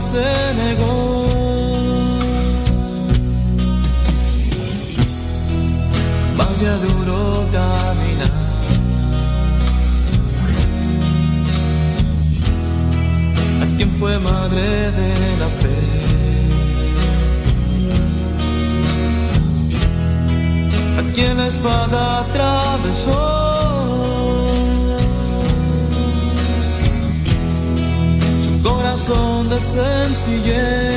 quien a sí misma sencillez, la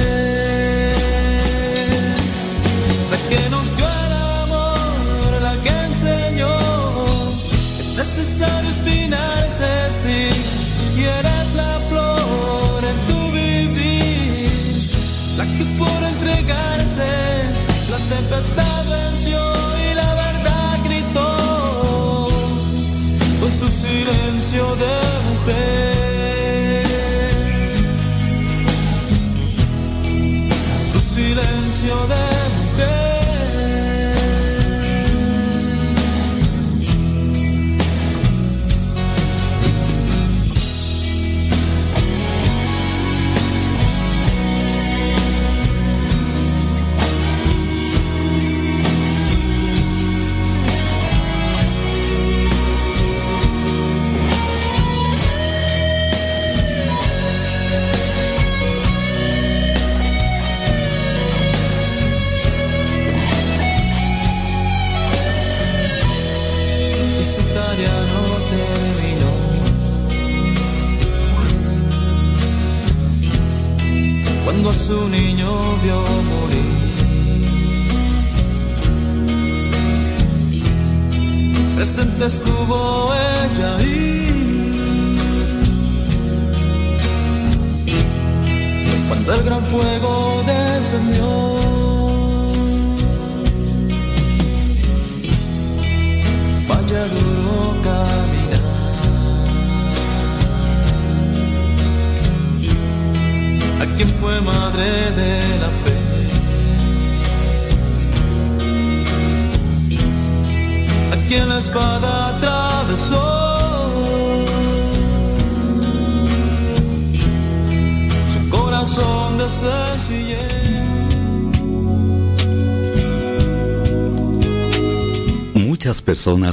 personas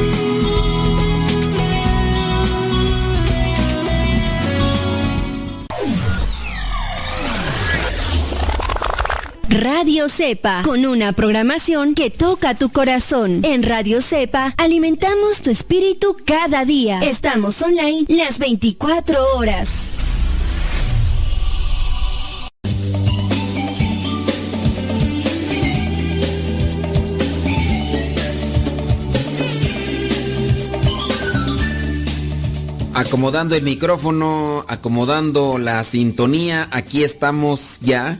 Radio Cepa, con una programación que toca tu corazón. En Radio Cepa alimentamos tu espíritu cada día. Estamos online las 24 horas. Acomodando el micrófono, acomodando la sintonía, aquí estamos ya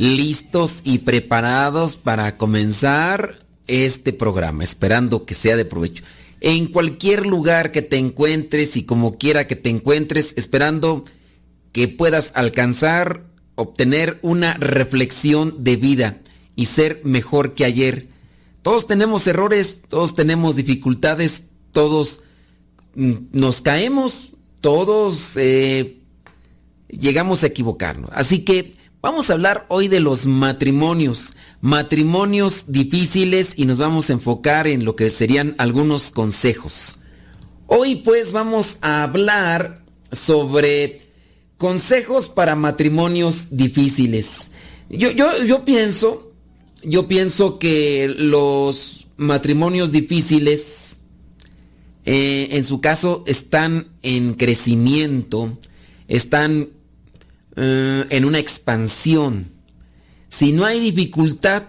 listos y preparados para comenzar este programa, esperando que sea de provecho. En cualquier lugar que te encuentres y como quiera que te encuentres, esperando que puedas alcanzar, obtener una reflexión de vida y ser mejor que ayer. Todos tenemos errores, todos tenemos dificultades, todos mm, nos caemos, todos eh, llegamos a equivocarnos. Así que Vamos a hablar hoy de los matrimonios, matrimonios difíciles y nos vamos a enfocar en lo que serían algunos consejos. Hoy pues vamos a hablar sobre consejos para matrimonios difíciles. Yo, yo, yo pienso, yo pienso que los matrimonios difíciles, eh, en su caso, están en crecimiento, están eh, en una expansión. Si no hay dificultad,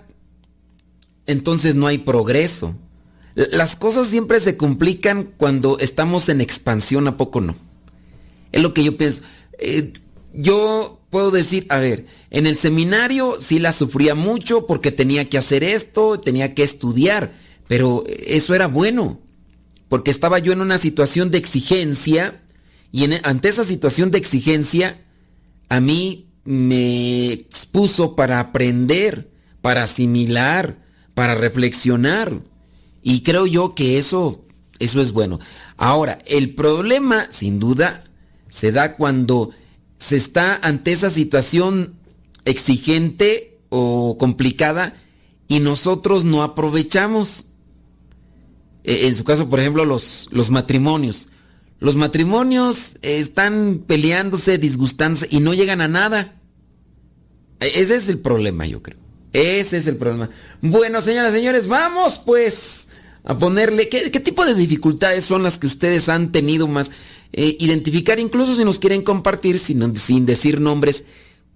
entonces no hay progreso. Las cosas siempre se complican cuando estamos en expansión, ¿a poco no? Es lo que yo pienso. Eh, yo puedo decir, a ver, en el seminario sí la sufría mucho porque tenía que hacer esto, tenía que estudiar, pero eso era bueno, porque estaba yo en una situación de exigencia y ante esa situación de exigencia a mí me expuso para aprender, para asimilar, para reflexionar. Y creo yo que eso, eso es bueno. Ahora, el problema, sin duda, se da cuando se está ante esa situación exigente o complicada y nosotros no aprovechamos. E, en su caso, por ejemplo, los, los matrimonios. Los matrimonios están peleándose, disgustándose y no llegan a nada. E, ese es el problema, yo creo. Ese es el problema. Bueno, señoras y señores, vamos pues a ponerle... ¿Qué, tipo de dificultades son las que ustedes han tenido más? Eh, identificar, incluso si nos quieren compartir, sin, sin decir nombres,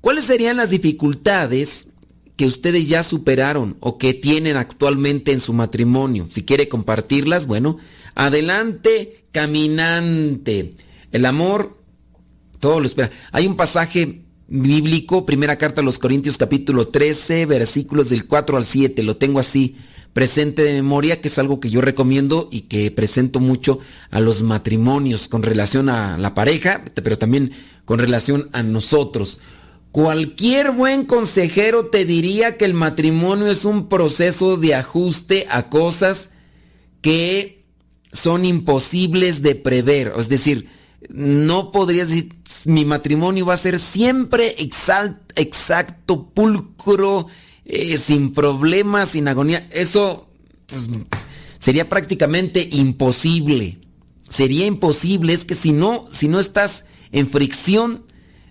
¿cuáles serían las dificultades que ustedes ya superaron o que tienen actualmente en su matrimonio? Si quiere compartirlas, bueno, adelante, caminante. El amor, todo lo espera. Hay un pasaje bíblico, primera carta a los Corintios capítulo 13, versículos del 4 al 7, lo tengo así presente de memoria, que es algo que yo recomiendo y que presento mucho a los matrimonios con relación a la pareja, pero también con relación a nosotros. Cualquier buen consejero te diría que el matrimonio es un proceso de ajuste a cosas que son imposibles de prever. Es decir, no podrías decir, mi matrimonio va a ser siempre exacto, pulcro, eh, sin problemas, sin agonía. Eso pues, sería prácticamente imposible. Sería imposible, es que si no, si no estás en fricción,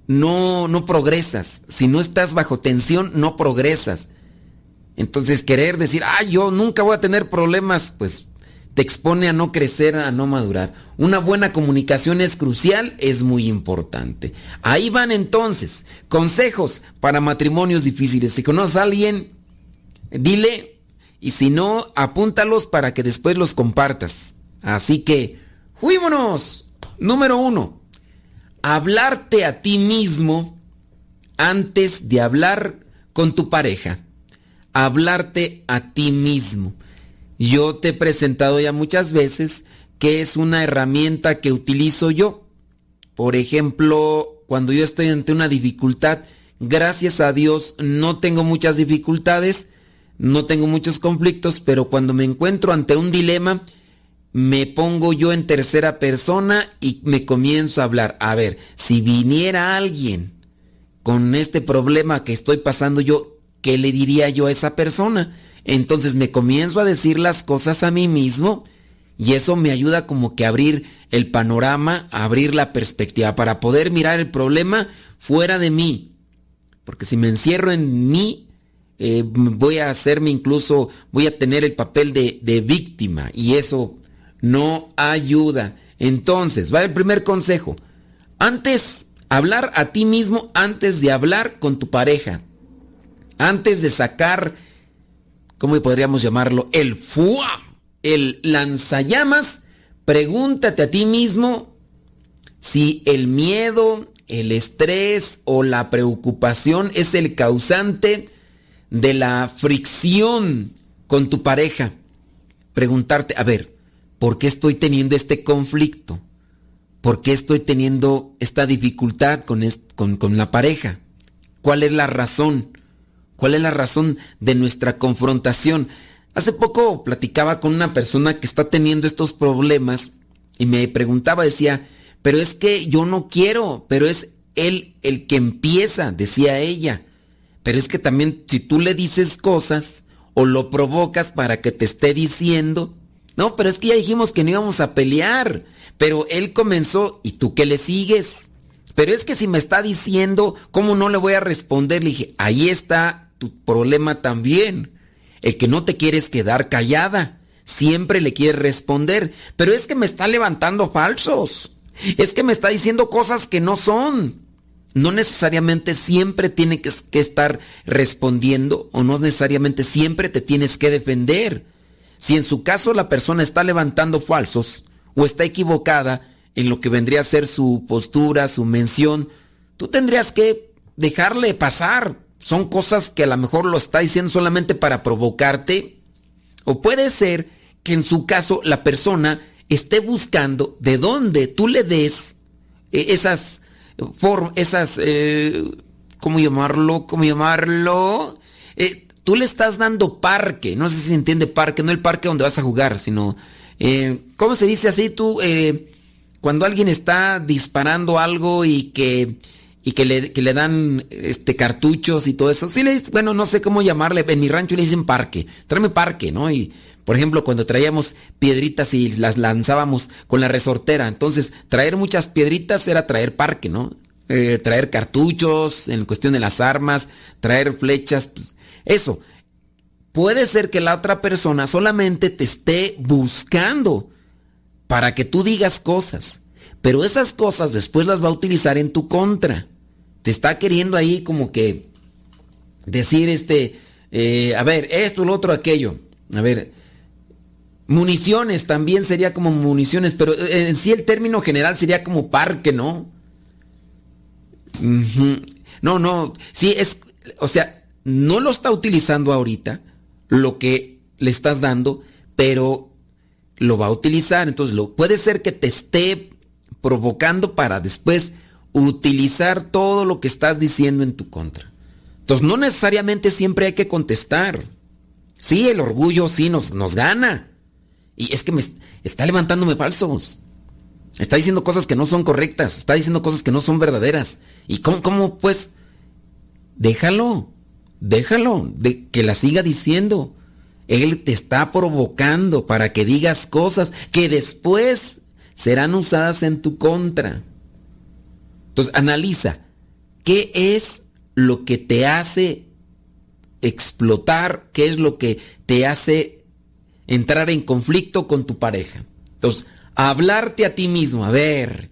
no, no progresas. Si no estás bajo tensión, no progresas. Entonces querer decir, ah, yo nunca voy a tener problemas, pues te expone a no crecer, a no madurar. Una buena comunicación es crucial, es muy importante. Ahí van entonces consejos para matrimonios difíciles. Si conoces a alguien, dile y si no, apúntalos para que después los compartas. Así que, ¡fuímonos! Número uno, hablarte a ti mismo antes de hablar con tu pareja. Hablarte a ti mismo. Yo te he presentado ya muchas veces que es una herramienta que utilizo yo. Por ejemplo, cuando yo estoy ante una dificultad, gracias a Dios no tengo muchas dificultades, no tengo muchos conflictos, pero cuando me encuentro ante un dilema, me pongo yo en tercera persona y me comienzo a hablar. A ver, si viniera alguien con este problema que estoy pasando yo, ¿qué le diría yo a esa persona? Entonces me comienzo a decir las cosas a mí mismo y eso me ayuda como que a abrir el panorama, a abrir la perspectiva para poder mirar el problema fuera de mí. Porque si me encierro en mí, eh, voy a hacerme incluso, voy a tener el papel de, de víctima y eso no ayuda. Entonces, va el primer consejo. Antes, hablar a ti mismo antes de hablar con tu pareja. Antes de sacar ¿cómo podríamos llamarlo? El FUA, el lanzallamas. Pregúntate a ti mismo si el miedo, el estrés o la preocupación es el causante de la fricción con tu pareja. Preguntarte, a ver, ¿por qué estoy teniendo este conflicto? ¿Por qué estoy teniendo esta dificultad con, con, con la pareja? ¿Cuál es la razón? ¿Cuál es la razón de nuestra confrontación? Hace poco platicaba con una persona que está teniendo estos problemas y me preguntaba, decía, pero es que yo no quiero, pero es él el que empieza, decía ella. Pero es que también si tú le dices cosas o lo provocas para que te esté diciendo, no, pero es que ya dijimos que no íbamos a pelear, pero él comenzó y tú que le sigues. Pero es que si me está diciendo, ¿cómo no le voy a responder? Le dije, ahí está problema también. El que no te quieres quedar callada. Siempre le quieres responder. Pero es que me está levantando falsos. Es que me está diciendo cosas que no son. No necesariamente siempre tiene que estar respondiendo o no necesariamente siempre te tienes que defender. Si en su caso la persona está levantando falsos o está equivocada, en lo que vendría a ser su postura, su mención, tú tendrías que dejarle pasar. Son cosas que a lo mejor lo está diciendo solamente para provocarte. O puede ser que en su caso la persona esté buscando de dónde tú le des eh, esas formas, esas, eh, ¿cómo llamarlo? ¿Cómo llamarlo? Eh, tú le estás dando parque, no sé si se entiende parque, no el parque donde vas a jugar, sino, ¿cómo se dice así tú? cuando alguien está disparando algo y que y que le, que le dan este cartuchos y todo eso. Sí le bueno, no sé cómo llamarle, en mi rancho le dicen parque. Tráeme parque, ¿no? Y por ejemplo, cuando traíamos piedritas y las lanzábamos con la resortera, entonces traer muchas piedritas era traer parque, ¿no? Eh, traer cartuchos en cuestión de las armas, traer flechas, pues, eso. Puede ser que la otra persona solamente te esté buscando para que tú digas cosas. Pero esas cosas después las va a utilizar en tu contra. Te está queriendo ahí como que decir este, eh, a ver, esto, lo otro, aquello. A ver, municiones también sería como municiones, pero en sí el término general sería como parque, ¿no? No, no, sí es, o sea, no lo está utilizando ahorita, lo que le estás dando, pero lo va a utilizar. Entonces, lo, puede ser que te esté provocando para después utilizar todo lo que estás diciendo en tu contra. Entonces, no necesariamente siempre hay que contestar. Sí, el orgullo sí nos, nos gana. Y es que me está levantándome falsos. Está diciendo cosas que no son correctas. Está diciendo cosas que no son verdaderas. ¿Y cómo, cómo pues? Déjalo. Déjalo. De, que la siga diciendo. Él te está provocando para que digas cosas que después serán usadas en tu contra. Entonces, analiza, ¿qué es lo que te hace explotar? ¿Qué es lo que te hace entrar en conflicto con tu pareja? Entonces, hablarte a ti mismo, a ver,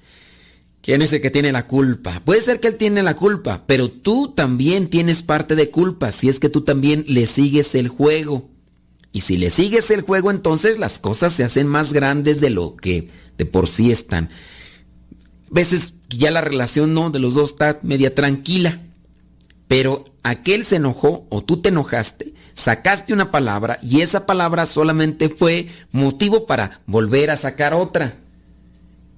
¿quién es el que tiene la culpa? Puede ser que él tiene la culpa, pero tú también tienes parte de culpa si es que tú también le sigues el juego. Y si le sigues el juego, entonces las cosas se hacen más grandes de lo que de por sí están. Ya la relación no de los dos está media tranquila, pero aquel se enojó o tú te enojaste, sacaste una palabra y esa palabra solamente fue motivo para volver a sacar otra.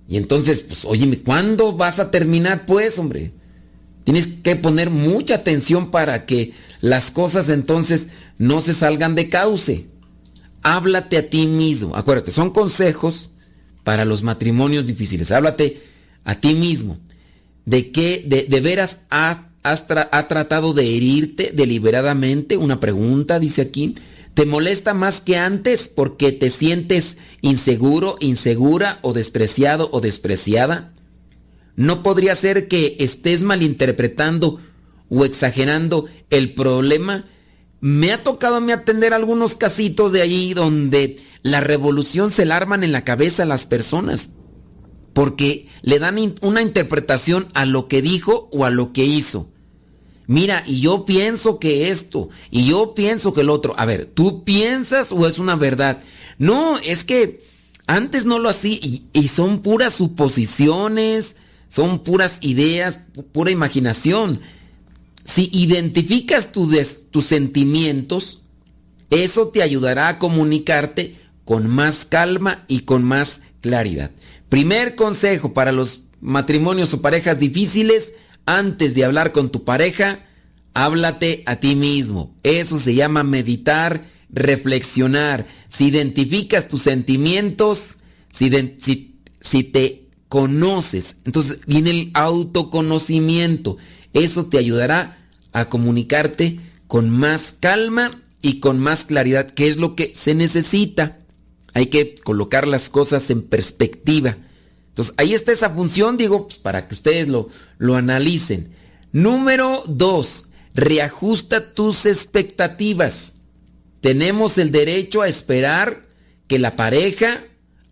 Y entonces, pues, óyeme, ¿cuándo vas a terminar, pues, hombre? Tienes que poner mucha atención para que las cosas entonces no se salgan de cauce. Háblate a ti mismo. Acuérdate, son consejos para los matrimonios difíciles. Háblate a ti mismo. ¿De qué de, veras ha tratado de herirte deliberadamente? Una pregunta, dice aquí. ¿Te molesta más que antes porque te sientes inseguro, insegura o despreciado o despreciada? ¿No podría ser que estés malinterpretando o exagerando el problema me ha tocado a mí atender algunos casitos de allí donde la revolución se la arman en la cabeza a las personas. Porque le dan una interpretación a lo que dijo o a lo que hizo. Mira, y yo pienso que esto, y yo pienso que el otro. A ver, ¿tú piensas o es una verdad? No, es que antes no lo hacía y, y son puras suposiciones, son puras ideas, pura imaginación. Si identificas tus sentimientos, eso te ayudará a comunicarte con más calma y con más claridad. Primer consejo para los matrimonios o parejas difíciles, antes de hablar con tu pareja, háblate a ti mismo. Eso se llama meditar, reflexionar. Si identificas tus sentimientos, si, te conoces, entonces viene el autoconocimiento. Eso te ayudará a comunicarte con más calma y con más claridad, que es lo que se necesita. Hay que colocar las cosas en perspectiva. Entonces, ahí está esa función, digo, pues, para que ustedes lo, lo analicen. Número dos, reajusta tus expectativas. Tenemos el derecho a esperar que la pareja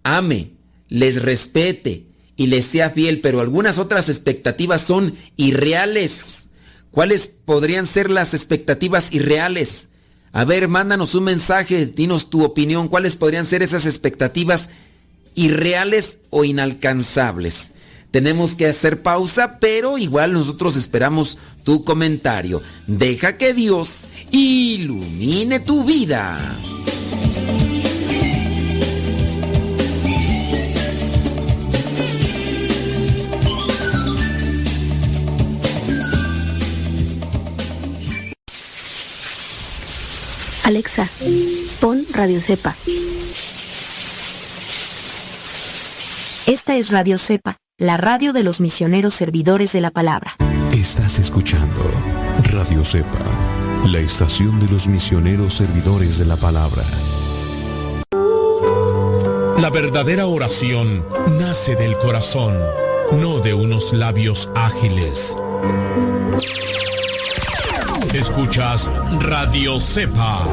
ame, les respete y les sea fiel, pero algunas otras expectativas son irreales. ¿Cuáles podrían ser las expectativas irreales? A ver, mándanos un mensaje, dinos tu opinión, ¿cuáles podrían ser esas expectativas irreales o inalcanzables? Tenemos que hacer pausa, pero igual nosotros esperamos tu comentario. Deja que Dios ilumine tu vida. Alexa, pon Radio Cepa. Esta es Radio Cepa, la radio de los misioneros servidores de la palabra. Estás escuchando Radio Cepa, la estación de los misioneros servidores de la palabra. La verdadera oración nace del corazón, no de unos labios ágiles. Escuchas Radio Cepa.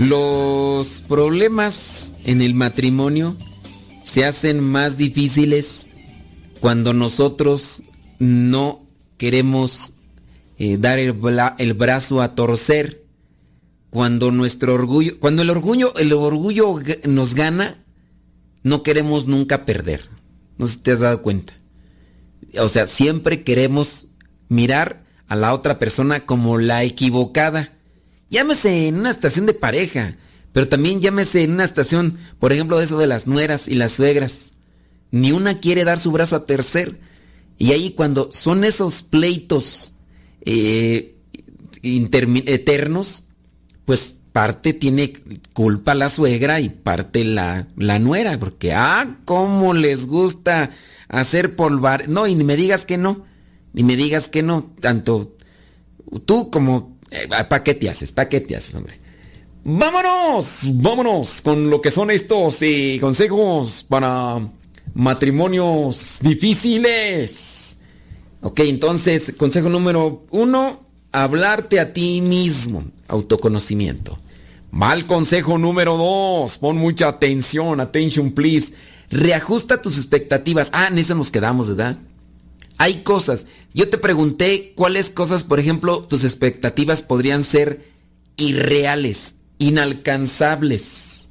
Los problemas en el matrimonio se hacen más difíciles cuando nosotros no queremos eh, dar el, el brazo a torcer cuando nuestro orgullo, cuando el orgullo, el orgullo nos gana, no queremos nunca perder. No sé si te has dado cuenta. O sea, siempre queremos mirar a la otra persona como la equivocada. Llámese en una estación de pareja, pero también llámese en una estación, por ejemplo, eso de las nueras y las suegras. Ni una quiere dar su brazo a tercer. Y ahí cuando son esos pleitos eh, eternos, pues parte tiene culpa la suegra y parte la, la nuera, porque, ah, cómo les gusta hacer polvar. No, y ni me digas que no, ni me digas que no, tanto tú como, eh, ¿para qué te haces? ¿Para qué te haces, hombre? Vámonos, vámonos con lo que son estos eh, consejos para matrimonios difíciles. Ok, entonces, consejo número uno, hablarte a ti mismo, autoconocimiento. Mal consejo número dos, pon mucha atención, attention please. Reajusta tus expectativas. Ah, en eso nos quedamos, ¿verdad? Hay cosas. Yo te pregunté cuáles cosas, por ejemplo, tus expectativas podrían ser irreales, inalcanzables.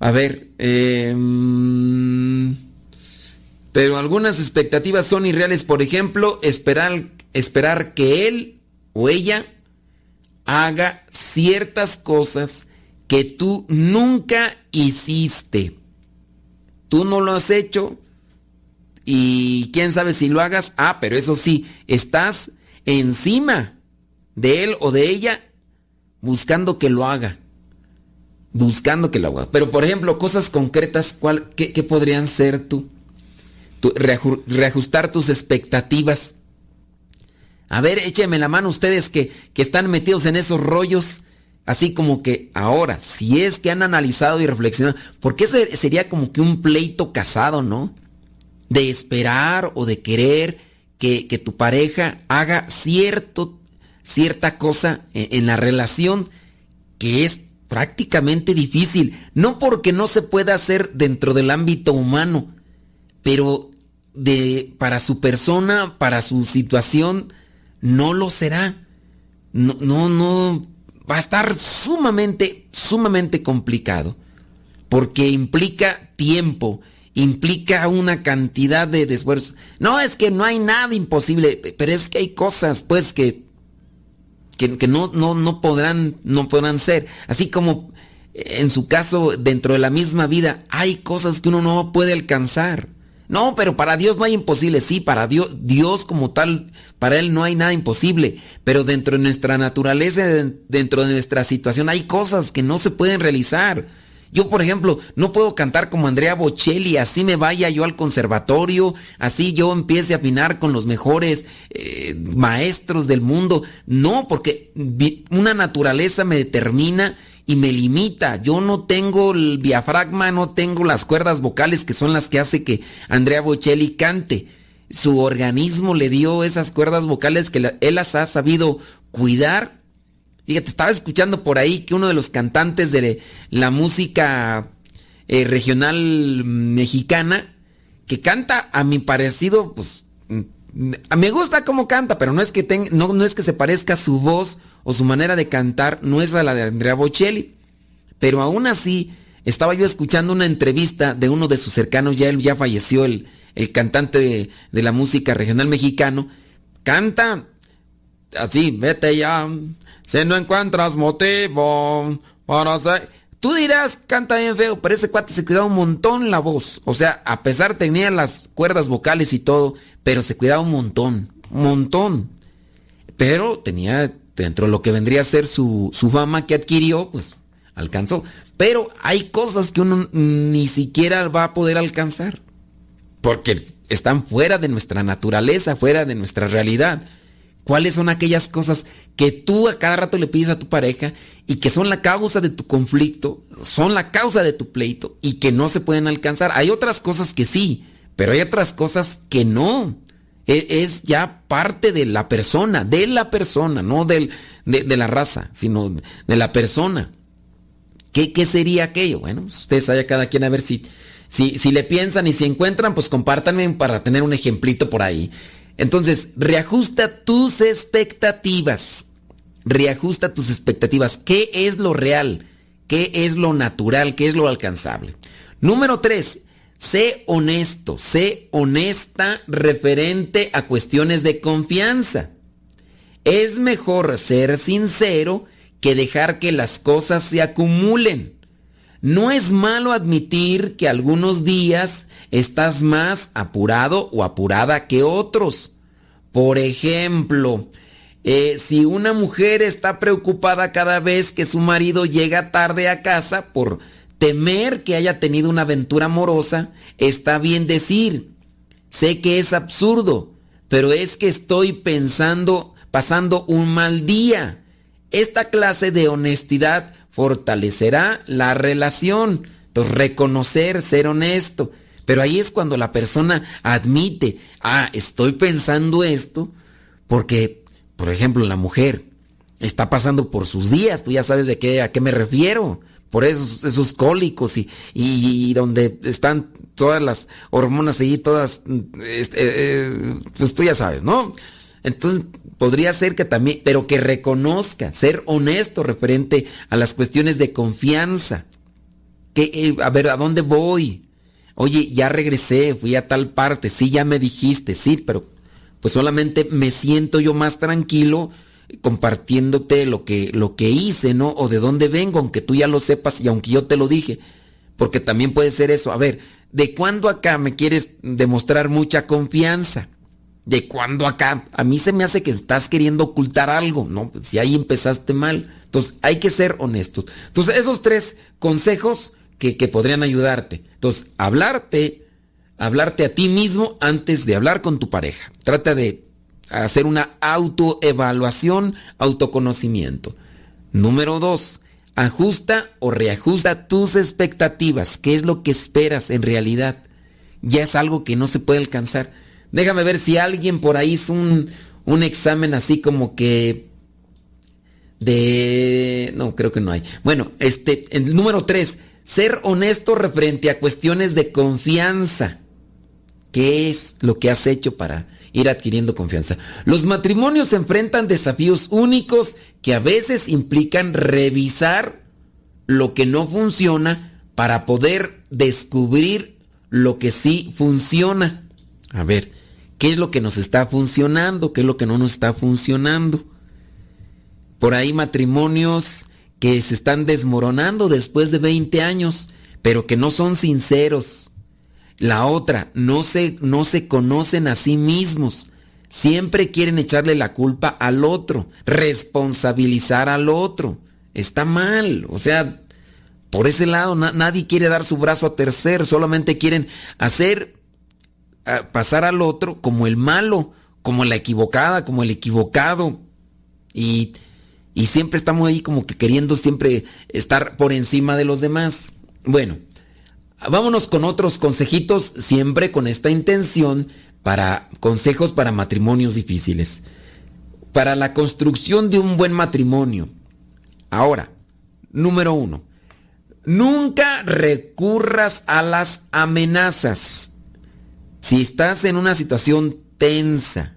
A ver, eh, pero algunas expectativas son irreales. Por ejemplo, esperar esperar que él o ella haga ciertas cosas que tú nunca hiciste. Tú no lo has hecho y quién sabe si lo hagas. Ah, pero eso sí, estás encima de él o de ella buscando que lo haga. Buscando que lo haga. Pero por ejemplo, cosas concretas, ¿cuál, qué, podrían ser tú? reajustar tus expectativas. A ver, échenme la mano ustedes que, que están metidos en esos rollos. Así como que ahora, si es que han analizado y reflexionado, porque sería como que un pleito casado, ¿no? De esperar o de querer que, que tu pareja haga cierto, cierta cosa en, en, la relación que es prácticamente difícil. No porque no se pueda hacer dentro del ámbito humano, pero de, para su persona, para su situación, no lo será. No, no, va a estar sumamente, sumamente complicado. Porque implica tiempo, implica una cantidad de, esfuerzo. No, es que no hay nada imposible, pero es que hay cosas, pues, que, que, no, no, no, podrán, no podrán ser. Así como en su caso, dentro de la misma vida, hay cosas que uno no puede alcanzar. No, pero para Dios no hay imposible. Sí, para Dios, Dios como tal, para Él no hay nada imposible. Pero dentro de nuestra naturaleza, dentro de nuestra situación, hay cosas que no se pueden realizar. Yo, por ejemplo, no puedo cantar como Andrea Bocelli, así me vaya yo al conservatorio, así yo empiece a afinar con los mejores eh, maestros del mundo. No, porque una naturaleza me determina y me limita. Yo no tengo el diafragma, no tengo las cuerdas vocales que son las que hace que Andrea Bocelli cante. Su organismo le dio esas cuerdas vocales que él las ha sabido cuidar Fíjate, estaba escuchando por ahí que uno de los cantantes de la música eh, regional mexicana, que canta a mi parecido, pues me gusta cómo canta, pero no es que no, no es que se parezca su voz o su manera de cantar, no es a la de Andrea Bocelli. Pero aún así, estaba yo escuchando una entrevista de uno de sus cercanos, ya él ya falleció, el, el cantante de, de la música regional mexicano, canta así, vete ya, si no encuentras motivo para hacer... Tú dirás, canta bien feo, pero ese cuate se cuidaba un montón la voz. O sea, a pesar tenía las cuerdas vocales y todo, pero se cuidaba un montón, un montón. Pero tenía dentro de lo que vendría a ser su, su fama que adquirió, pues alcanzó. Pero hay cosas que uno ni siquiera va a poder alcanzar. Porque están fuera de nuestra naturaleza, fuera de nuestra realidad cuáles son aquellas cosas que tú a cada rato le pides a tu pareja y que son la causa de tu conflicto, son la causa de tu pleito y que no se pueden alcanzar. Hay otras cosas que sí, pero hay otras cosas que no. E, es, ya parte de la persona, de la persona, no del, de, la raza, sino de la persona. ¿Qué, ¿Qué, sería aquello? Bueno, ustedes allá cada quien a ver si, si, si le piensan y si encuentran, pues compártanme para tener un ejemplito por ahí. Entonces, reajusta tus expectativas. Reajusta tus expectativas. ¿Qué es lo real? ¿Qué es lo natural? ¿Qué es lo alcanzable? Número tres, sé honesto, sé honesta referente a cuestiones de confianza. Es mejor ser sincero que dejar que las cosas se acumulen. No es malo admitir que algunos días estás más apurado o apurada que otros. Por ejemplo, eh, si una mujer está preocupada cada vez que su marido llega tarde a casa por temer que haya tenido una aventura amorosa, está bien decir, sé que es absurdo, pero es que estoy pensando, pasando un mal día. Esta clase de honestidad fortalecerá la relación. Entonces, reconocer, ser honesto. Pero ahí es cuando la persona admite, ah, estoy pensando esto porque, por ejemplo, la mujer está pasando por sus días, tú ya sabes de qué, a qué me refiero, por esos, esos cólicos y, y, donde están todas las hormonas ahí, todas, este, eh, pues tú ya sabes, ¿no? Entonces, podría ser que también, pero que reconozca, ser honesto referente a las cuestiones de confianza. Que, eh, a ver, ¿a dónde voy? Oye, ya regresé, fui a tal parte, sí, ya me dijiste, sí, pero pues solamente me siento yo más tranquilo compartiéndote lo que, lo que hice, ¿no? O de dónde vengo, aunque tú ya lo sepas y aunque yo te lo dije. Porque también puede ser eso. A ver, ¿de cuándo acá me quieres demostrar mucha confianza? ¿De cuándo acá? A mí se me hace que estás queriendo ocultar algo, ¿no? Si ahí empezaste mal. Entonces, hay que ser honestos. Entonces, esos tres consejos que, podrían ayudarte. Entonces, hablarte, hablarte a ti mismo antes de hablar con tu pareja. Trata de hacer una autoevaluación, autoconocimiento. Número dos, ajusta o reajusta tus expectativas. ¿Qué es lo que esperas en realidad? Ya es algo que no se puede alcanzar. Déjame ver si alguien por ahí hizo un, un examen así como que de... No, creo que no hay. Bueno, este, número tres, ser honesto referente a cuestiones de confianza. ¿Qué es lo que has hecho para ir adquiriendo confianza? Los matrimonios enfrentan desafíos únicos que a veces implican revisar lo que no funciona para poder descubrir lo que sí funciona. A ver, ¿qué es lo que nos está funcionando? ¿Qué es lo que no nos está funcionando? Por ahí matrimonios que se están desmoronando después de 20 años, pero que no son sinceros. La otra, no se, no se conocen a sí mismos. Siempre quieren echarle la culpa al otro, responsabilizar al otro. Está mal. O sea, por ese lado nadie quiere dar su brazo a tercer, solamente quieren hacer pasar al otro como el malo, como la equivocada, como el equivocado. Y, y siempre estamos ahí como que queriendo siempre estar por encima de los demás. Bueno, vámonos con otros consejitos, siempre con esta intención para consejos para matrimonios difíciles. Para la construcción de un buen matrimonio. Ahora, número uno, nunca recurras a las amenazas. Si estás en una situación tensa,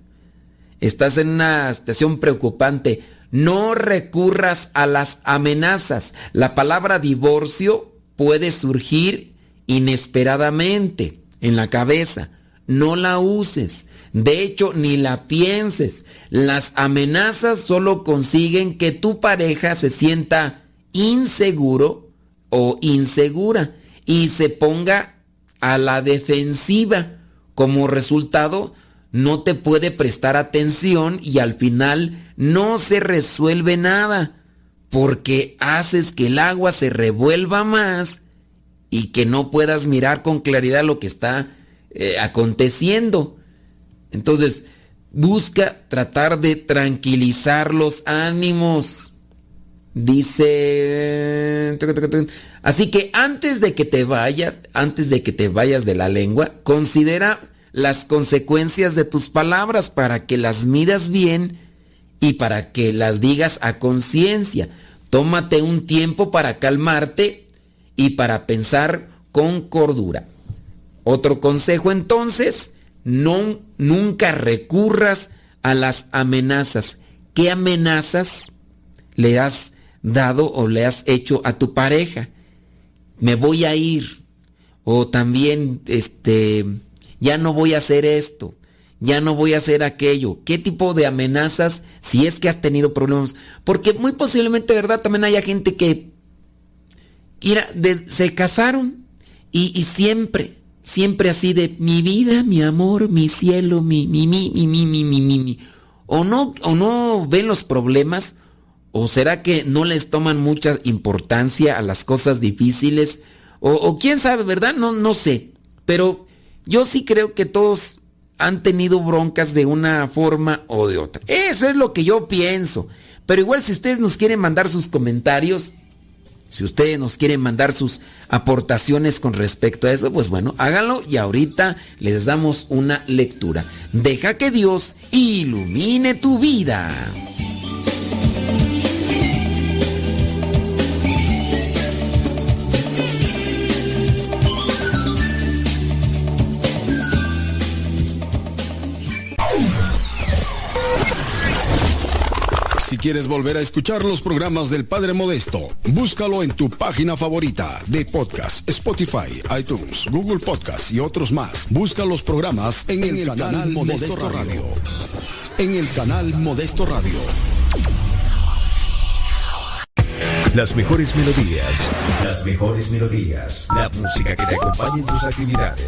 estás en una situación preocupante, no recurras a las amenazas. La palabra divorcio puede surgir inesperadamente en la cabeza. No la uses. De hecho, ni la pienses. Las amenazas solo consiguen que tu pareja se sienta inseguro o insegura y se ponga a la defensiva. Como resultado, no te puede prestar atención y al final no se resuelve nada porque haces que el agua se revuelva más y que no puedas mirar con claridad lo que está eh, aconteciendo. Entonces, busca tratar de tranquilizar los ánimos. Dice... Así que antes de que te vayas, antes de que te vayas de la lengua, considera las consecuencias de tus palabras para que las midas bien y para que las digas a conciencia. Tómate un tiempo para calmarte y para pensar con cordura. Otro consejo entonces, no, nunca recurras a las amenazas. ¿Qué amenazas le has dado o le has hecho a tu pareja? Me voy a ir. O también, este, ya no voy a hacer esto, ya no voy a hacer aquello. ¿Qué tipo de amenazas si es que has tenido problemas? Porque muy posiblemente, ¿verdad? También haya gente que se casaron y, y siempre siempre así de mi vida, mi amor, mi cielo, mi, mi, mi, mi, mi, mi, mi, mi. O no, o no ven los problemas, o será que no les toman mucha importancia a las cosas difíciles, o, o quién sabe, ¿verdad? No, no sé. Pero yo sí creo que todos han tenido broncas de una forma o de otra. Eso es lo que yo pienso. Pero igual si ustedes nos quieren mandar sus comentarios, si ustedes nos quieren mandar sus aportaciones con respecto a eso, pues bueno, háganlo y ahorita les damos una lectura. Deja que Dios ilumine tu vida. Quieres volver a escuchar los programas del Padre Modesto, búscalo en tu página favorita de podcast, Spotify, iTunes, Google Podcast y otros más. Busca los programas en, el, canal, Modesto, Radio. En el canal Modesto Radio. Las mejores melodías. Las mejores melodías. La música que te acompañe en tus actividades.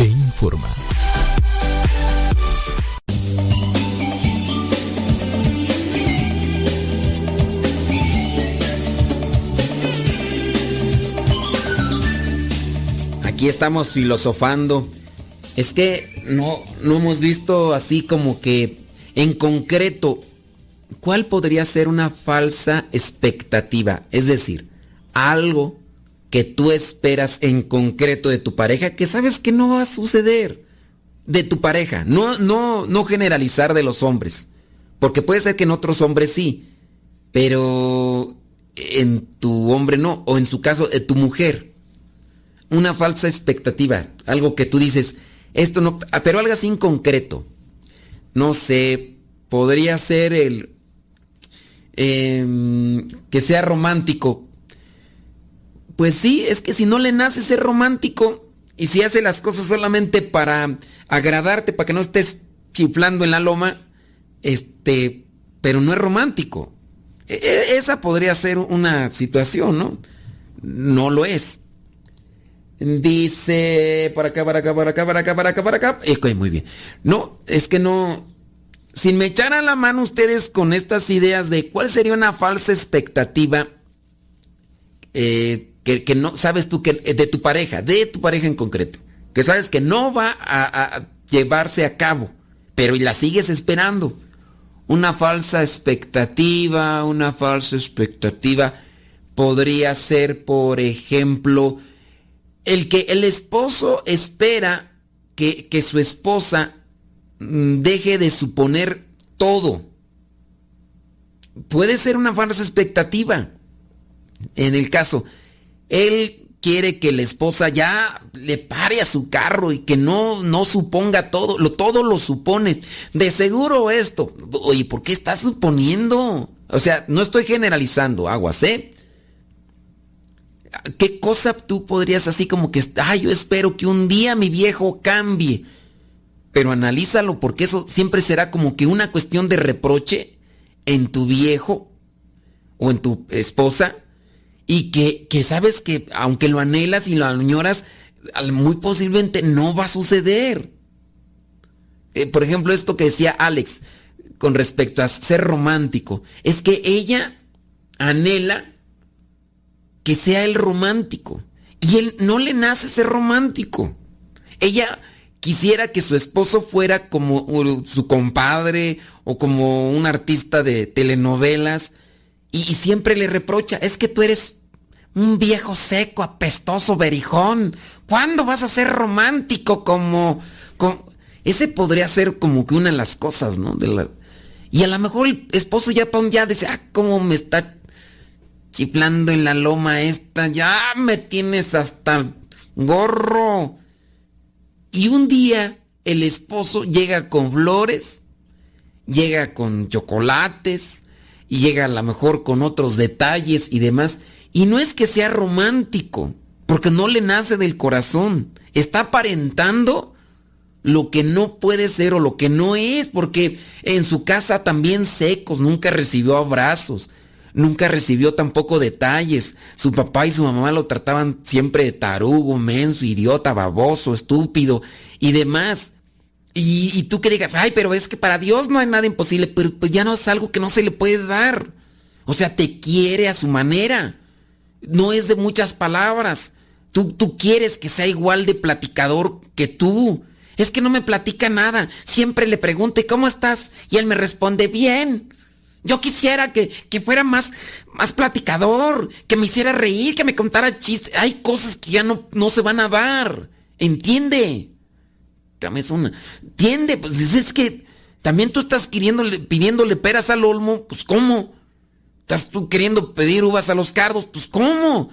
e informa. Aquí estamos filosofando. Es que no, no hemos visto así como que en concreto cuál podría ser una falsa expectativa. Es decir, algo que tú esperas en concreto de tu pareja que sabes que no va a suceder de tu pareja. No, no, no generalizar de los hombres. Porque puede ser que en otros hombres sí, pero en tu hombre no, o en su caso, en tu mujer. una falsa expectativa, algo que tú dices, esto no, ah, pero algo así en concreto. No sé, podría ser el em, que sea romántico. Pues sí, es que si no le nace ser romántico y si hace las cosas solamente para agradarte, para que no estés chiflando en la loma, este, pero no es romántico. E, e, esa podría ser una situación, ¿no? No lo es. Dice, para acá, para acá, para acá, para acá, para acá, para acá. Muy bien. No, es que no. Sin me echaran la mano ustedes con estas ideas de cuál sería una falsa expectativa eh, que, no sabes tú que de tu pareja, de tu pareja en concreto, que sabes que no va a, a llevarse a cabo, pero y la sigues esperando. Una falsa expectativa, una falsa expectativa podría ser, por ejemplo, el que el esposo espera que, que su esposa mm, deje de suponer todo. Puede ser una falsa expectativa. En el caso, él quiere que la esposa ya le pare a su carro y que no, no suponga todo, lo, todo lo supone. De seguro esto. Oye, ¿por qué estás suponiendo? O sea, no estoy generalizando, aguas, ¿eh? ¿Qué cosa tú podrías así como que, ay, yo espero que un día mi viejo cambie? Pero analízalo porque eso siempre será como que una cuestión de reproche en tu viejo o en tu esposa y que, que sabes que aunque lo anhelas y lo añoras, muy posiblemente no va a suceder. Eh, por ejemplo, esto que decía Alex con respecto a ser romántico, es que ella anhela que sea el romántico. Y él no le nace ser romántico. Ella quisiera que su esposo fuera como su compadre o como un artista de telenovelas y, siempre le reprocha, es que tú eres un viejo seco, apestoso, berijón. ¿Cuándo vas a ser romántico como... Ese podría ser como que una de las cosas, ¿no? De la... Y a lo mejor el esposo ya, ya dice, ah, cómo me está chiflando en la loma esta, ya me tienes hasta gorro. Y un día el esposo llega con flores, llega con chocolates y llega a lo mejor con otros detalles y demás. Y no es que sea romántico, porque no le nace del corazón. Está aparentando lo que no puede ser o lo que no es, porque en su casa también secos, nunca recibió abrazos, Nunca recibió tampoco detalles. Su papá y su mamá lo trataban siempre de tarugo, menso, idiota, baboso, estúpido y demás. Y, tú que digas, ay, pero es que para Dios no hay nada imposible, pero pues ya no es algo que no se le puede dar. O sea, te quiere a su manera. No es de muchas palabras. Tú, tú quieres que sea igual de platicador que tú. Es que no me platica nada. Siempre le pregunto, ¿cómo estás? Y él me responde, bien. Yo quisiera que, fuera más, más platicador, que me hiciera reír, que me contara chistes. Hay cosas que ya no, no se van a dar. ¿Entiende? una. ¿Entiende? Pues es que también tú estás queriéndole, pidiéndole peras al olmo, pues ¿cómo? ¿Estás tú queriendo pedir uvas a los cardos? Pues ¿cómo?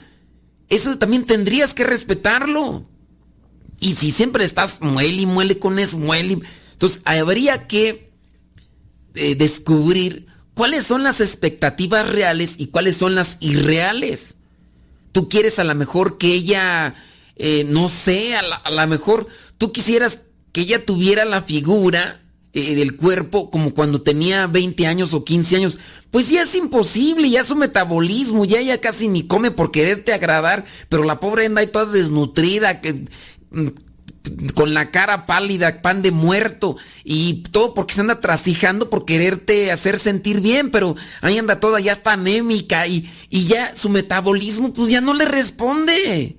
Eso también tendrías que respetarlo. Y si siempre estás muele y muele con eso, muele. Entonces habría que eh, descubrir cuáles son las expectativas reales y cuáles son las irreales. Tú quieres a lo mejor que ella, eh, no sé, a lo mejor tú quisieras que ella tuviera la figura eh, del cuerpo como cuando tenía 20 años o 15 años. Pues ya es imposible, ya su metabolismo, ya ella casi ni come por quererte agradar, pero la pobre anda ahí toda desnutrida, que mm, con la cara pálida, pan de muerto y todo porque se anda trasijando por quererte hacer sentir bien, pero ahí anda toda, ya está anémica y, y ya su metabolismo pues ya no le responde.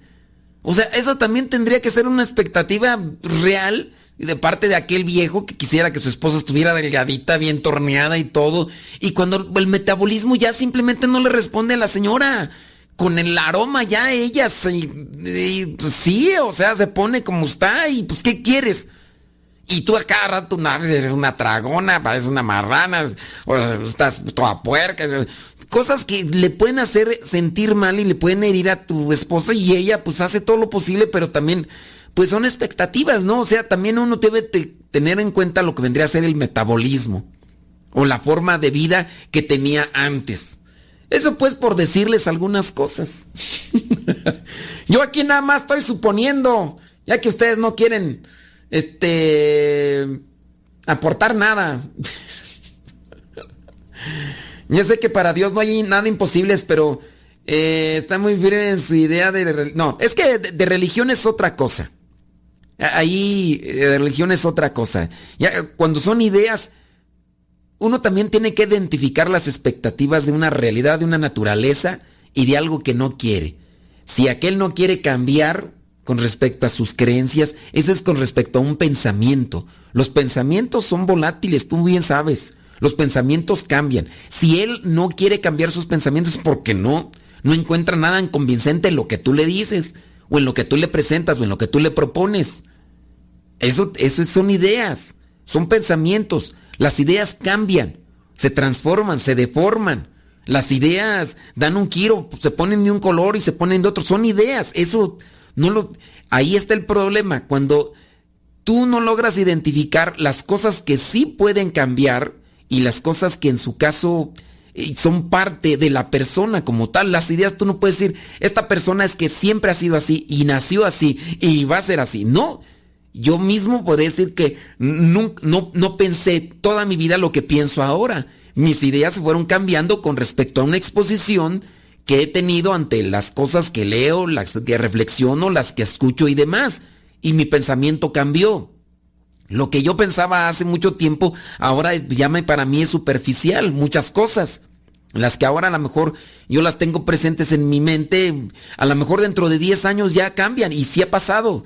O sea, eso también tendría que ser una expectativa real de parte de aquel viejo que quisiera que su esposa estuviera delgadita, bien torneada y todo. Y cuando el metabolismo ya simplemente no le responde a la señora con el aroma ya ella se, pues sí, o sea, se pone como está y pues ¿qué quieres? Y tú a cada rato eres una tragona, pareces una marrana, o estás toda puerca. cosas que le pueden hacer sentir mal y le pueden herir a tu esposa y ella pues hace todo lo posible, pero también pues son expectativas, ¿no? O sea, también uno debe tener en cuenta lo que vendría a ser el metabolismo o la forma de vida que tenía antes. Eso pues por decirles algunas cosas. Yo aquí nada más estoy suponiendo, ya que ustedes no quieren este aportar nada. Yo sé que para Dios no hay nada imposible, pero eh, está muy bien en su idea de... No, es que de, religión es otra cosa. Ahí eh, religión es otra cosa. Ya, cuando son ideas, uno también tiene que identificar las expectativas de una realidad, de una naturaleza y de algo que no quiere. Si aquel no quiere cambiar con respecto a sus creencias, eso es con respecto a un pensamiento. Los pensamientos son volátiles, tú bien sabes. Los pensamientos cambian. Si él no quiere cambiar sus pensamientos porque no, no encuentra nada convincente en lo que tú le dices, o en lo que tú le presentas, o en lo que tú le propones. Eso, eso son ideas, son pensamientos. Las ideas cambian, se transforman, se deforman. Las ideas dan un giro, se ponen de un color y se ponen de otro. Son ideas. Eso no lo. Ahí está el problema. Cuando tú no logras identificar las cosas que sí pueden cambiar, y las cosas que en su caso son parte de la persona como tal. Las ideas tú no puedes decir, esta persona es que siempre ha sido así y nació así y va a ser así. No, yo mismo podría decir que no, no, no pensé toda mi vida lo que pienso ahora. Mis ideas se fueron cambiando con respecto a una exposición que he tenido ante las cosas que leo, las que reflexiono, las que escucho y demás. Y mi pensamiento cambió. Lo que yo pensaba hace mucho tiempo, ahora ya para mí es superficial, muchas cosas. Las que ahora a lo mejor yo las tengo presentes en mi mente, a lo mejor dentro de 10 años ya cambian y sí ha pasado.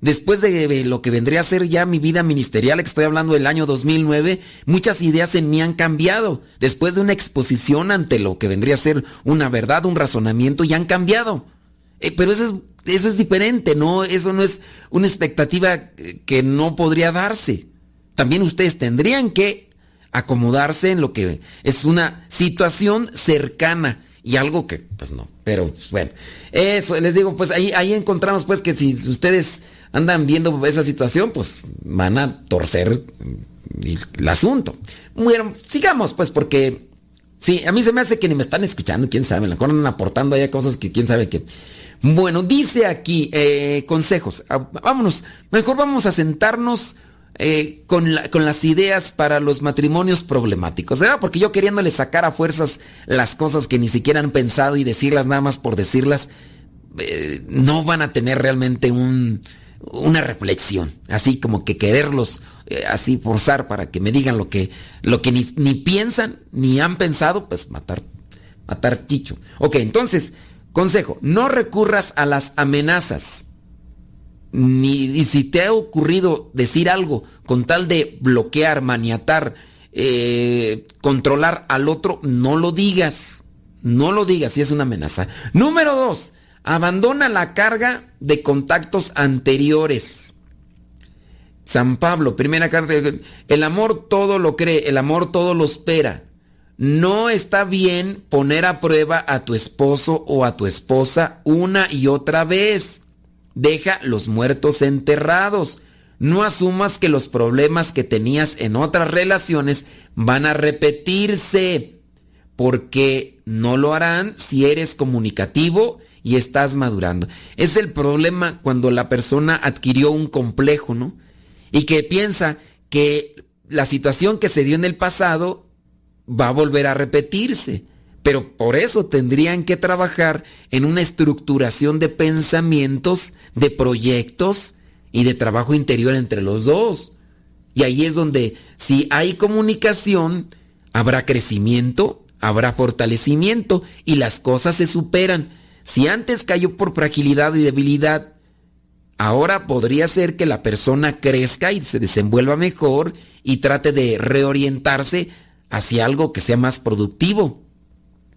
Después de lo que vendría a ser ya mi vida ministerial, que estoy hablando del año 2009, muchas ideas en mí han cambiado. Después de una exposición ante lo que vendría a ser una verdad, un razonamiento, ya han cambiado. Eh, pero eso es eso es diferente, ¿no? Eso no es una expectativa que no podría darse. También ustedes tendrían que acomodarse en lo que es una situación cercana y algo que, pues no, pero bueno, eso les digo, pues ahí, ahí encontramos pues que si ustedes andan viendo esa situación, pues van a torcer el, asunto. Bueno, sigamos pues porque, sí, a mí se me hace que ni me están escuchando, quién sabe, la andan aportando allá cosas que quién sabe que... Bueno, dice aquí eh, consejos. Ah, vámonos, mejor vamos a sentarnos eh, con, las ideas para los matrimonios problemáticos, ¿verdad? Porque yo queriéndole sacar a fuerzas las cosas que ni siquiera han pensado y decirlas nada más por decirlas, eh, no van a tener realmente un, una reflexión, así como que quererlos así forzar para que me digan lo que, lo que ni, ni piensan ni han pensado, pues matar, matar chicho. Ok, entonces Consejo, no recurras a las amenazas. Ni, y si te ha ocurrido decir algo con tal de bloquear, maniatar, eh, controlar al otro, no lo digas. No lo digas si es una amenaza. Número dos, abandona la carga de contactos anteriores. San Pablo, primera carta, el amor todo lo cree, el amor todo lo espera. No está bien poner a prueba a tu esposo o a tu esposa una y otra vez. Deja los muertos enterrados. No asumas que los problemas que tenías en otras relaciones van a repetirse, porque no lo harán si eres comunicativo y estás madurando. Es el problema cuando la persona adquirió un complejo, ¿no? Y que piensa que la situación que se dio en el pasado va a volver a repetirse. Pero por eso tendrían que trabajar en una estructuración de pensamientos, de proyectos y de trabajo interior entre los dos. Y ahí es donde si hay comunicación, habrá crecimiento, habrá fortalecimiento y las cosas se superan. Si antes cayó por fragilidad y debilidad, ahora podría ser que la persona crezca y se desenvuelva mejor y trate de reorientarse hacia algo que sea más productivo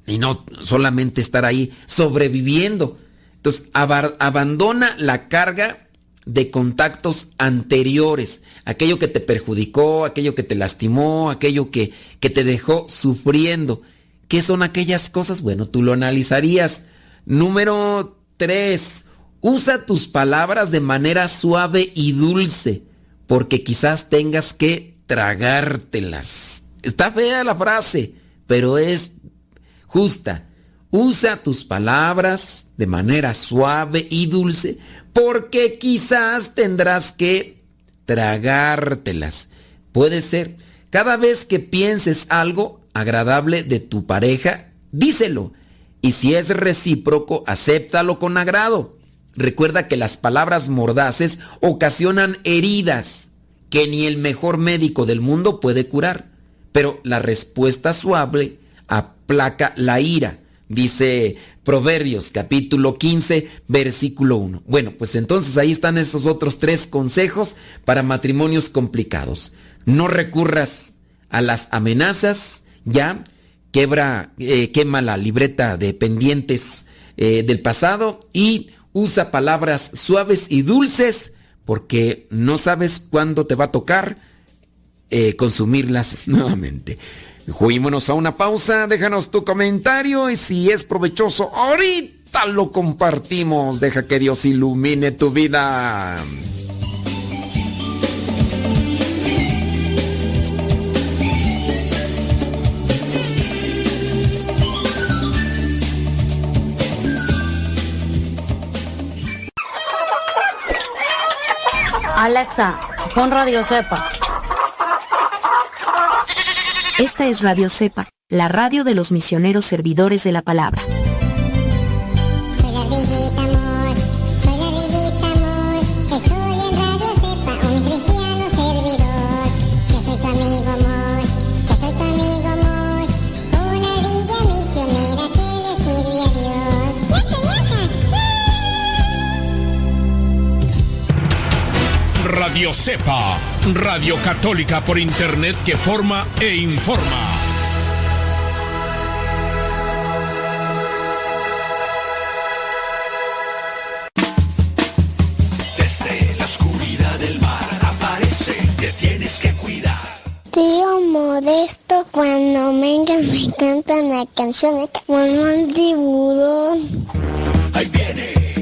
y no solamente estar ahí sobreviviendo. Entonces, abandona la carga de contactos anteriores, aquello que te perjudicó, aquello que te lastimó, aquello que, que te dejó sufriendo. ¿Qué son aquellas cosas? Bueno, tú lo analizarías. Número 3. Usa tus palabras de manera suave y dulce, porque quizás tengas que tragártelas. Está fea la frase, pero es justa. Usa tus palabras de manera suave y dulce, porque quizás tendrás que tragártelas. Puede ser. Cada vez que pienses algo agradable de tu pareja, díselo. Y si es recíproco, acéptalo con agrado. Recuerda que las palabras mordaces ocasionan heridas que ni el mejor médico del mundo puede curar. Pero la respuesta suave aplaca la ira, dice Proverbios capítulo 15, versículo 1. Bueno, pues entonces ahí están esos otros tres consejos para matrimonios complicados. No recurras a las amenazas, ya, quebra, eh, quema la libreta de pendientes eh, del pasado y usa palabras suaves y dulces porque no sabes cuándo te va a tocar eh, consumirlas nuevamente. Juguémonos a una pausa, déjanos tu comentario y si es provechoso, ahorita lo compartimos. Deja que Dios ilumine tu vida. Alexa, pon Radio Cepa. Esta es Radio Cepa, la radio de los misioneros servidores de la palabra. Radio Cepa, Radio Católica por Internet que forma e informa. Desde la oscuridad del mar aparece, te tienes que cuidar. Tío Modesto, cuando vengan me cantan la canción de como un tiburón. Ahí viene,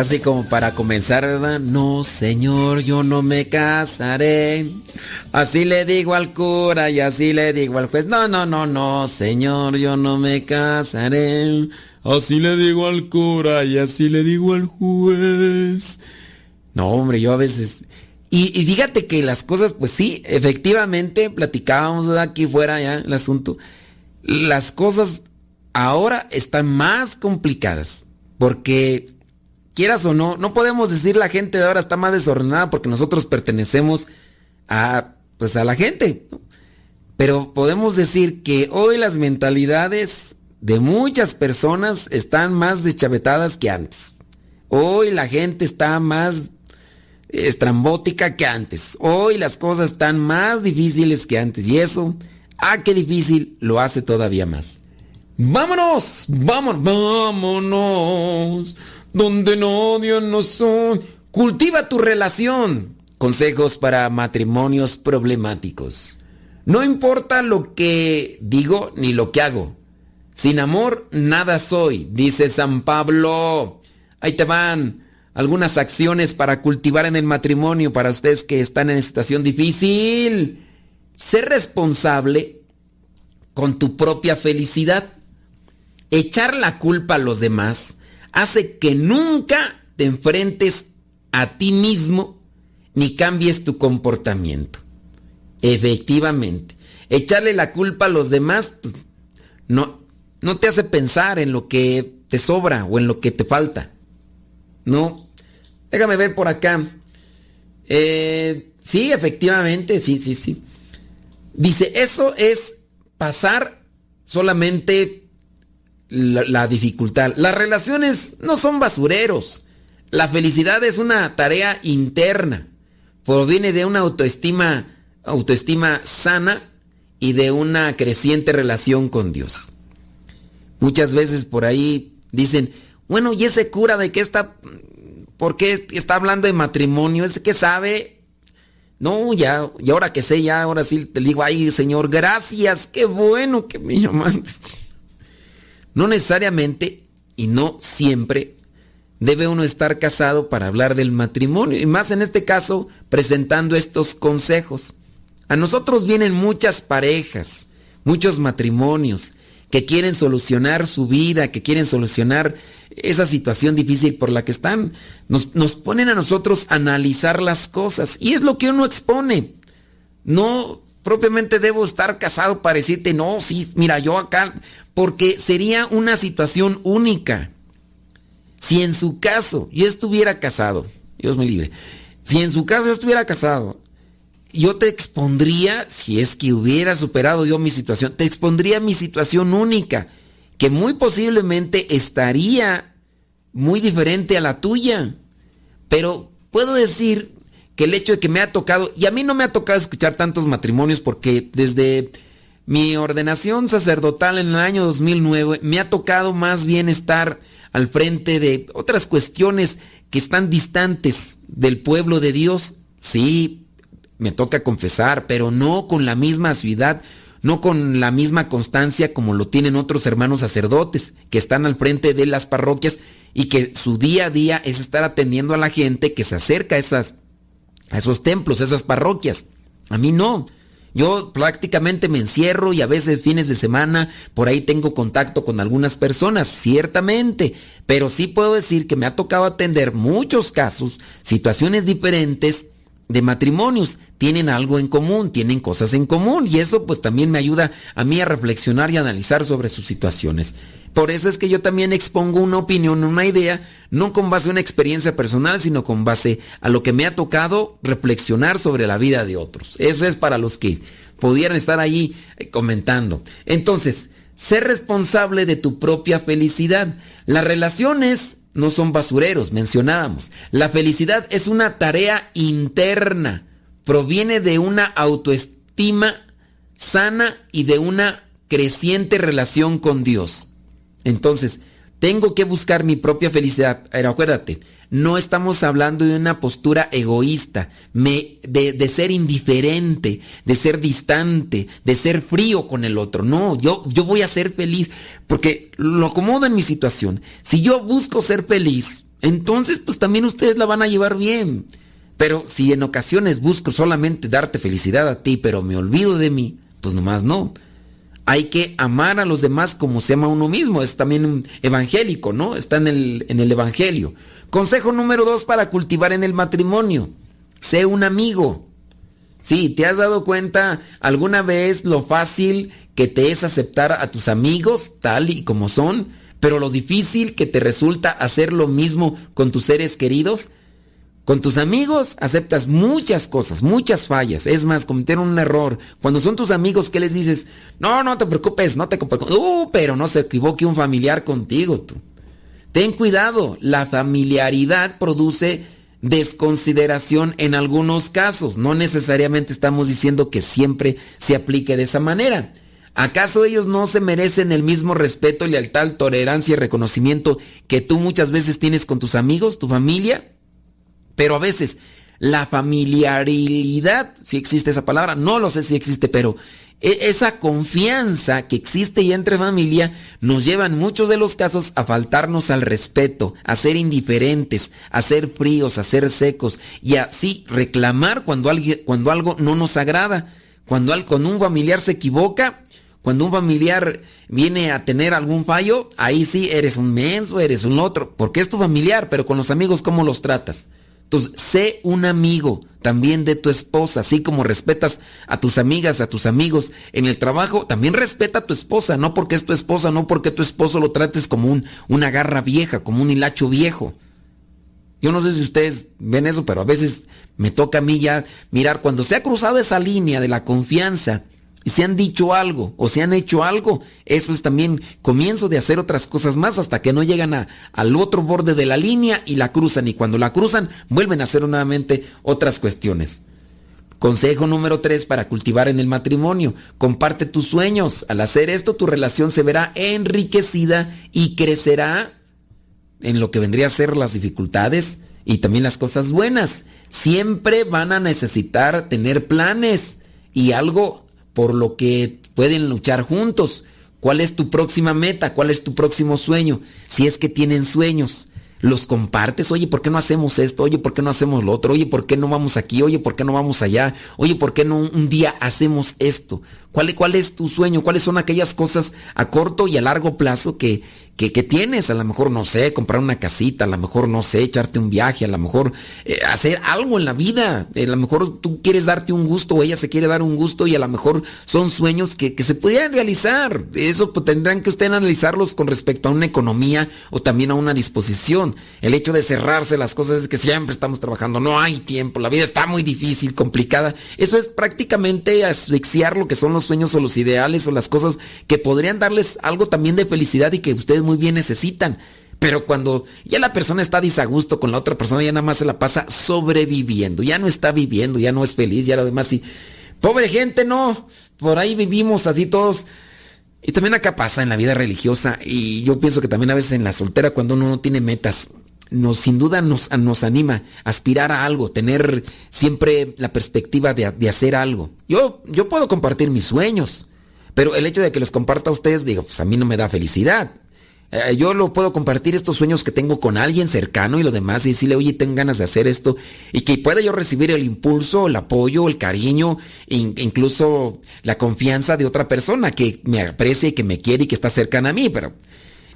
Casi como para comenzar, ¿verdad? No, señor, yo no me casaré. Así le digo al cura y así le digo al juez. No, no, no, no, señor, yo no me casaré. Así le digo al cura y así le digo al juez. No, hombre, yo a veces... Y, y fíjate que las cosas, pues sí, efectivamente, platicábamos ¿verdad? aquí fuera ya el asunto. Las cosas ahora están más complicadas. Porque quieras o no, no podemos decir la gente de ahora está más desordenada porque nosotros pertenecemos a, pues a la gente. Pero podemos decir que hoy las mentalidades de muchas personas están más deschavetadas que antes. Hoy la gente está más estrambótica que antes. Hoy las cosas están más difíciles que antes. Y eso, ah, qué difícil, lo hace todavía más. Vámonos, vámonos, vámonos donde no Dios no son. Cultiva tu relación. Consejos para matrimonios problemáticos. No importa lo que digo ni lo que hago. Sin amor nada soy, dice San Pablo. Ahí te van algunas acciones para cultivar en el matrimonio para ustedes que están en situación difícil. Ser responsable con tu propia felicidad. Echar la culpa a los demás hace que nunca te enfrentes a ti mismo ni cambies tu comportamiento. Efectivamente, echarle la culpa a los demás pues, no, no te hace pensar en lo que te sobra o en lo que te falta. No, déjame ver por acá. Eh, sí, efectivamente, sí, sí, sí. Dice, eso es pasar solamente la, dificultad. Las relaciones no son basureros. La felicidad es una tarea interna. Proviene de una autoestima, autoestima sana y de una creciente relación con Dios. Muchas veces por ahí dicen, bueno, ¿y ese cura de qué está? ¿Por qué está hablando de matrimonio? ¿Es que sabe? No, ya, y ahora que sé, ya, ahora sí te digo, ay, Señor, gracias, qué bueno que me llamaste. No necesariamente y no siempre debe uno estar casado para hablar del matrimonio, y más en este caso, presentando estos consejos. A nosotros vienen muchas parejas, muchos matrimonios que quieren solucionar su vida, que quieren solucionar esa situación difícil por la que están. Nos, nos, ponen a nosotros analizar las cosas y es lo que uno expone. No propiamente debo estar casado para decirte, no, sí, mira, yo acá, porque sería una situación única. Si en su caso yo estuviera casado, Dios me libre, si en su caso yo estuviera casado, yo te expondría, si es que hubiera superado yo mi situación, te expondría mi situación única, que muy posiblemente estaría muy diferente a la tuya. Pero puedo decir el hecho de que me ha tocado, y a mí no me ha tocado escuchar tantos matrimonios porque desde mi ordenación sacerdotal en el año 2009 me ha tocado más bien estar al frente de otras cuestiones que están distantes del pueblo de Dios. Sí, me toca confesar, pero no con la misma ciudad, no con la misma constancia como lo tienen otros hermanos sacerdotes que están al frente de las parroquias y que su día a día es estar atendiendo a la gente que se acerca a, esas, a esos templos, a esas parroquias. A mí no. Yo prácticamente me encierro y a veces fines de semana por ahí tengo contacto con algunas personas, ciertamente, pero sí puedo decir que me ha tocado atender muchos casos, situaciones diferentes de matrimonios, tienen algo en común, tienen cosas en común y eso pues también me ayuda a mí a reflexionar y analizar sobre sus situaciones. Por eso es que yo también expongo una opinión, una idea, no con base a una experiencia personal, sino con base a lo que me ha tocado reflexionar sobre la vida de otros. Eso es para los que pudieran estar allí eh, comentando. Entonces, ser responsable de tu propia felicidad. Las relaciones no son basureros, mencionábamos. La felicidad es una tarea interna, proviene de una autoestima sana y de una creciente relación con Dios. Entonces, tengo que buscar mi propia felicidad. Pero acuérdate, no estamos hablando de una postura egoísta, de, de, ser indiferente, de ser distante, de ser frío con el otro. No, yo, yo voy a ser feliz porque lo acomodo en mi situación. Si yo busco ser feliz, entonces pues también ustedes la van a llevar bien. Pero si en ocasiones busco solamente darte felicidad a ti, pero me olvido de mí, pues nomás no hay que amar a los demás como se ama a uno mismo. Es también evangélico, ¿no? Está en el, en el Evangelio. Consejo número dos para cultivar en el matrimonio. Sé un amigo. Sí, ¿te has dado cuenta alguna vez lo fácil que te es aceptar a tus amigos tal y como son, pero lo difícil que te resulta hacer lo mismo con tus seres queridos? Con tus amigos aceptas muchas cosas, muchas fallas. Es más, cometer un error. Cuando son tus amigos, ¿qué les dices? No, no te preocupes, no te preocupes. Uh, pero no se equivoque un familiar contigo, tú. Ten cuidado, la familiaridad produce desconsideración en algunos casos. No necesariamente estamos diciendo que siempre se aplique de esa manera. ¿Acaso ellos no se merecen el mismo respeto, lealtad, tolerancia y reconocimiento que tú muchas veces tienes con tus amigos, tu familia? Pero a veces la familiaridad, si existe esa palabra, no lo sé si existe, pero e, esa confianza que existe ya entre familia nos lleva en muchos de los casos a faltarnos al respeto, a ser indiferentes, a ser fríos, a ser secos y así reclamar cuando, alguien, cuando algo no nos agrada. Cuando, cuando un familiar se equivoca, cuando un familiar viene a tener algún fallo, ahí sí eres un menso, eres un otro, porque es tu familiar, pero con los amigos, ¿cómo los tratas? Entonces, sé un amigo también de tu esposa, así como respetas a tus amigas, a tus amigos en el trabajo, también respeta a tu esposa, no porque es tu esposa, no porque tu esposo lo trates como un, una garra vieja, como un hilacho viejo. Yo no sé si ustedes ven eso, pero a veces me toca a mí ya mirar cuando se ha cruzado esa línea de la confianza si han dicho algo o si han hecho algo, eso es también comienzo de hacer otras cosas más hasta que no llegan a, al otro borde de la línea y la cruzan. Y cuando la cruzan, vuelven a hacer nuevamente otras cuestiones. Consejo número 3 para cultivar en el matrimonio. Comparte tus sueños. Al hacer esto, tu relación se verá enriquecida y crecerá en lo que vendría a ser las dificultades y también las cosas buenas. Siempre van a necesitar tener planes y algo por lo que pueden luchar juntos. ¿Cuál es tu próxima meta? ¿Cuál es tu próximo sueño? Si es que tienen sueños, los compartes. Oye, ¿por qué no hacemos esto? Oye, ¿por qué no hacemos lo otro? Oye, ¿por qué no vamos aquí? Oye, ¿por qué no vamos allá? Oye, ¿por qué no un día hacemos esto? ¿Cuál, ¿Cuál es tu sueño? ¿Cuáles son aquellas cosas a corto y a largo plazo que, que, tienes. A lo mejor, no sé, comprar una casita, a lo mejor, no sé, echarte un viaje, a lo mejor eh, hacer algo en la vida. A lo mejor tú quieres darte un gusto o ella se quiere dar un gusto y a lo mejor son sueños que, se podrían realizar. Eso pues, tendrán que ustedes analizarlos con respecto a una economía o también a una disposición. El hecho de cerrarse las cosas es que siempre estamos trabajando, no hay tiempo, la vida está muy difícil, complicada. Eso es prácticamente asfixiar lo que son los sueños o los ideales o las cosas que podrían darles algo también de felicidad y que ustedes muy bien necesitan. Pero cuando ya la persona está disagusto con la otra persona, ya nada más se la pasa sobreviviendo, ya no está viviendo, ya no es feliz, ya lo demás y pobre gente, no, por ahí vivimos así todos. Y también acá pasa en la vida religiosa y yo pienso que también a veces en la soltera cuando uno no tiene metas, nos sin duda nos, nos anima a aspirar a algo, tener siempre la perspectiva de, de, hacer algo. Yo, yo puedo compartir mis sueños, pero el hecho de que los comparta a ustedes, digo, pues a mí no me da felicidad. Eh, yo lo puedo compartir estos sueños que tengo con alguien cercano y lo demás y decirle, oye, tengo ganas de hacer esto y que pueda yo recibir el impulso, el apoyo, el cariño, incluso la confianza de otra persona que me aprecia y que me quiere y que está cercana a mí, pero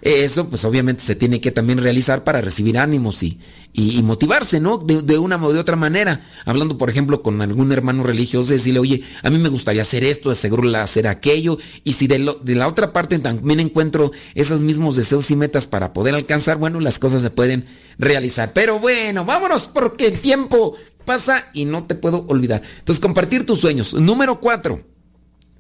eso pues obviamente se tiene que también realizar para recibir ánimos y, y, motivarse, ¿no? De, una o de otra manera. Hablando, por ejemplo, con algún hermano religioso, decirle, oye, a mí me gustaría hacer esto, de seguro hacer aquello. Y si de, de la otra parte también encuentro esos mismos deseos y metas para poder alcanzar, bueno, las cosas se pueden realizar. Pero bueno, vámonos porque el tiempo pasa y no te puedo olvidar. Entonces, compartir tus sueños. Número cuatro.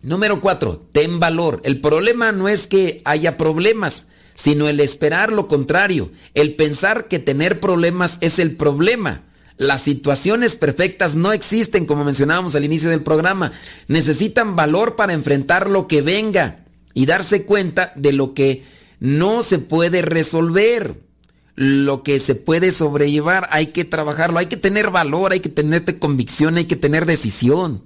Número cuatro, ten valor. El problema no es que haya problemas sino el esperar lo contrario, el pensar que tener problemas es el problema. Las situaciones perfectas no existen, como mencionábamos al inicio del programa. Necesitan valor para enfrentar lo que venga y darse cuenta de lo que no se puede resolver. Lo que se puede sobrellevar, hay que trabajarlo, hay que tener valor, hay que tener convicción, hay que tener decisión.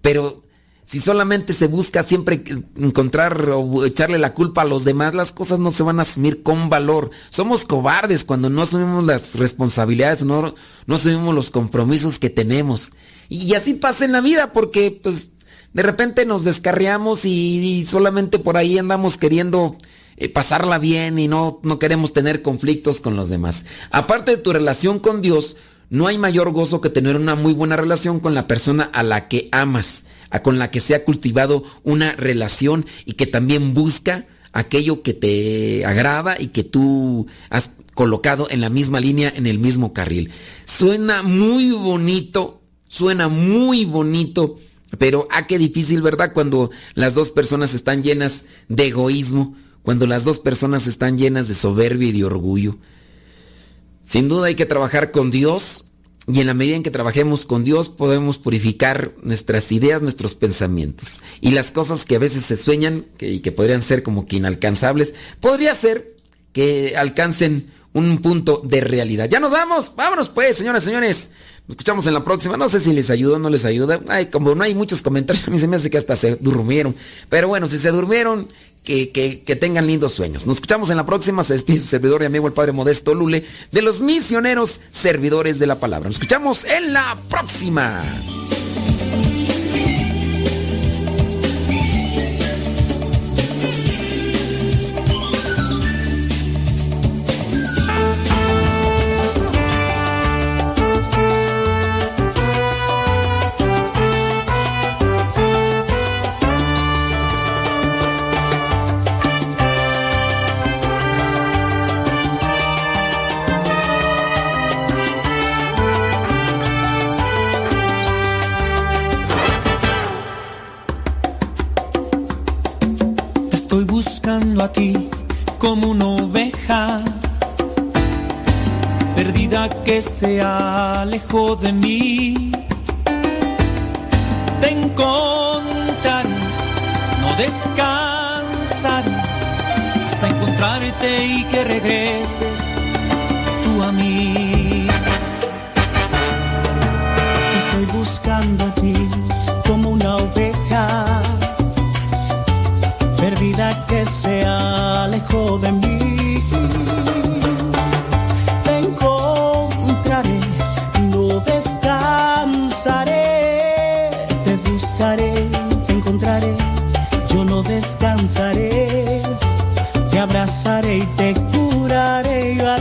Pero si solamente se busca siempre encontrar o echarle la culpa a los demás, las cosas no se van a asumir con valor. Somos cobardes cuando no asumimos las responsabilidades, no, no asumimos los compromisos que tenemos. Y así pasa en la vida porque pues de repente nos descarriamos y, solamente por ahí andamos queriendo eh, pasarla bien y no, no queremos tener conflictos con los demás. Aparte de tu relación con Dios, no hay mayor gozo que tener una muy buena relación con la persona a la que amas con la que se ha cultivado una relación y que también busca aquello que te agrada y que tú has colocado en la misma línea, en el mismo carril. Suena muy bonito, suena muy bonito, pero a ah, qué difícil, ¿verdad? Cuando las dos personas están llenas de egoísmo, cuando las dos personas están llenas de soberbia y de orgullo. Sin duda hay que trabajar con Dios y en la medida en que trabajemos con Dios podemos purificar nuestras ideas, nuestros pensamientos. Y las cosas que a veces se sueñan y que podrían ser como que inalcanzables, podría ser que alcancen un punto de realidad. Ya nos vamos, vámonos pues, señoras señores. Nos escuchamos en la próxima. No sé si les ayuda o no les ayuda. Ay, como no hay muchos comentarios, a mí se me hace que hasta se durmieron. Pero bueno, si se durmieron, que, tengan lindos sueños. Nos escuchamos en la próxima. Se despide su servidor y amigo el Padre Modesto Lule de los misioneros servidores de la palabra. Nos escuchamos en la próxima. a ti como una oveja perdida que se alejó de mí. Te encontraré, no descansaré hasta encontrarte y que regreses tú a mí. Estoy buscando a ti call them